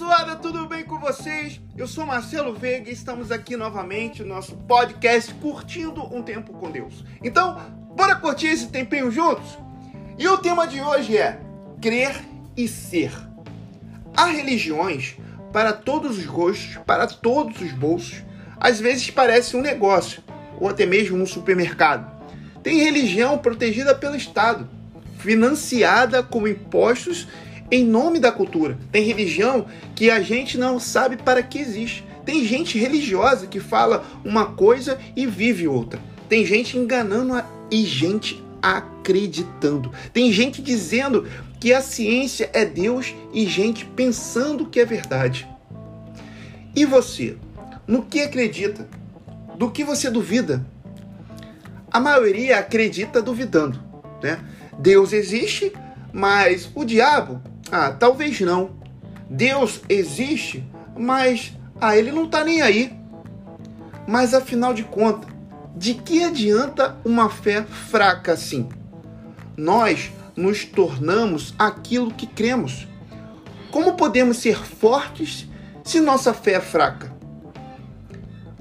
abençoada, tudo bem com vocês? Eu sou Marcelo Veiga e estamos aqui novamente no nosso podcast Curtindo um Tempo com Deus. Então, bora curtir esse tempinho juntos? E o tema de hoje é crer e ser. Há religiões para todos os gostos, para todos os bolsos. Às vezes parece um negócio ou até mesmo um supermercado. Tem religião protegida pelo Estado, financiada com impostos em nome da cultura. Tem religião que a gente não sabe para que existe. Tem gente religiosa que fala uma coisa e vive outra. Tem gente enganando a... e gente acreditando. Tem gente dizendo que a ciência é Deus e gente pensando que é verdade. E você? No que acredita? Do que você duvida? A maioria acredita duvidando, né? Deus existe, mas o diabo ah, talvez não. Deus existe, mas ah, ele não está nem aí. Mas afinal de contas, de que adianta uma fé fraca assim? Nós nos tornamos aquilo que cremos. Como podemos ser fortes se nossa fé é fraca?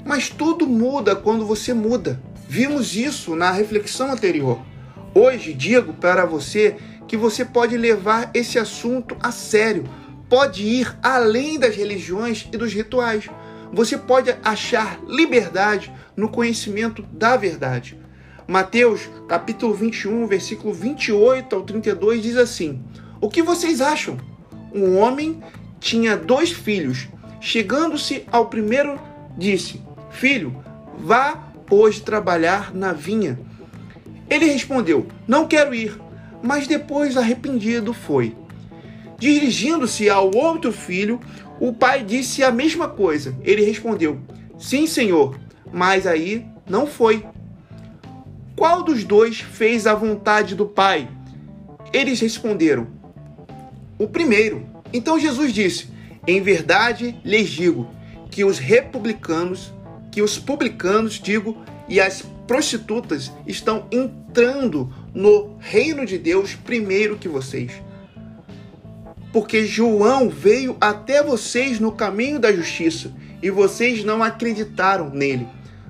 Mas tudo muda quando você muda. Vimos isso na reflexão anterior. Hoje digo para você que você pode levar esse assunto a sério, pode ir além das religiões e dos rituais. Você pode achar liberdade no conhecimento da verdade. Mateus, capítulo 21, versículo 28 ao 32 diz assim: O que vocês acham? Um homem tinha dois filhos. Chegando-se ao primeiro, disse: Filho, vá hoje trabalhar na vinha. Ele respondeu: Não quero ir mas depois arrependido foi. Dirigindo-se ao outro filho, o pai disse a mesma coisa. Ele respondeu: Sim, senhor, mas aí não foi. Qual dos dois fez a vontade do pai? Eles responderam: O primeiro. Então Jesus disse: Em verdade lhes digo que os republicanos, que os publicanos, digo, e as prostitutas estão entrando no reino de Deus primeiro que vocês. Porque João veio até vocês no caminho da justiça e vocês não acreditaram nele.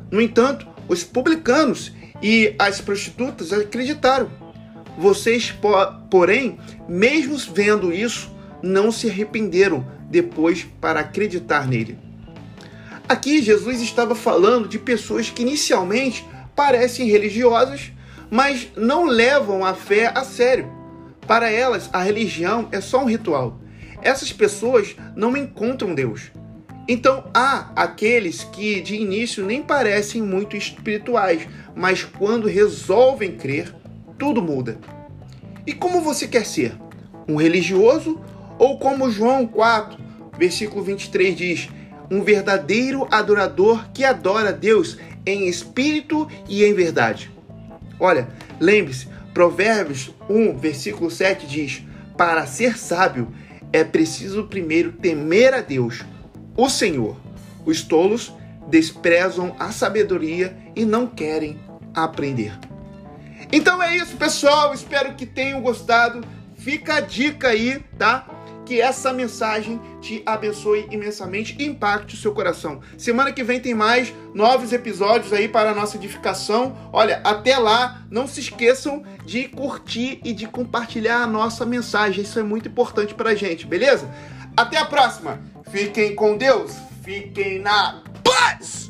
No entanto, os publicanos e as prostitutas acreditaram. Vocês, porém, mesmo vendo isso, não se arrependeram depois para acreditar nele. Aqui Jesus estava falando de pessoas que inicialmente parecem religiosas, mas não levam a fé a sério. Para elas, a religião é só um ritual. Essas pessoas não encontram Deus. Então há aqueles que de início nem parecem muito espirituais, mas quando resolvem crer, tudo muda. E como você quer ser? Um religioso ou como João 4, versículo 23 diz: um verdadeiro adorador que adora Deus em espírito e em verdade? Olha, lembre-se, Provérbios 1, versículo 7 diz: Para ser sábio é preciso primeiro temer a Deus, o Senhor. Os tolos desprezam a sabedoria e não querem aprender. Então é isso, pessoal. Espero que tenham gostado. Fica a dica aí, tá? Que essa mensagem te abençoe imensamente e impacte o seu coração. Semana que vem tem mais novos episódios aí para a nossa edificação. Olha, até lá, não se esqueçam de curtir e de compartilhar a nossa mensagem. Isso é muito importante para a gente, beleza? Até a próxima. Fiquem com Deus. Fiquem na paz.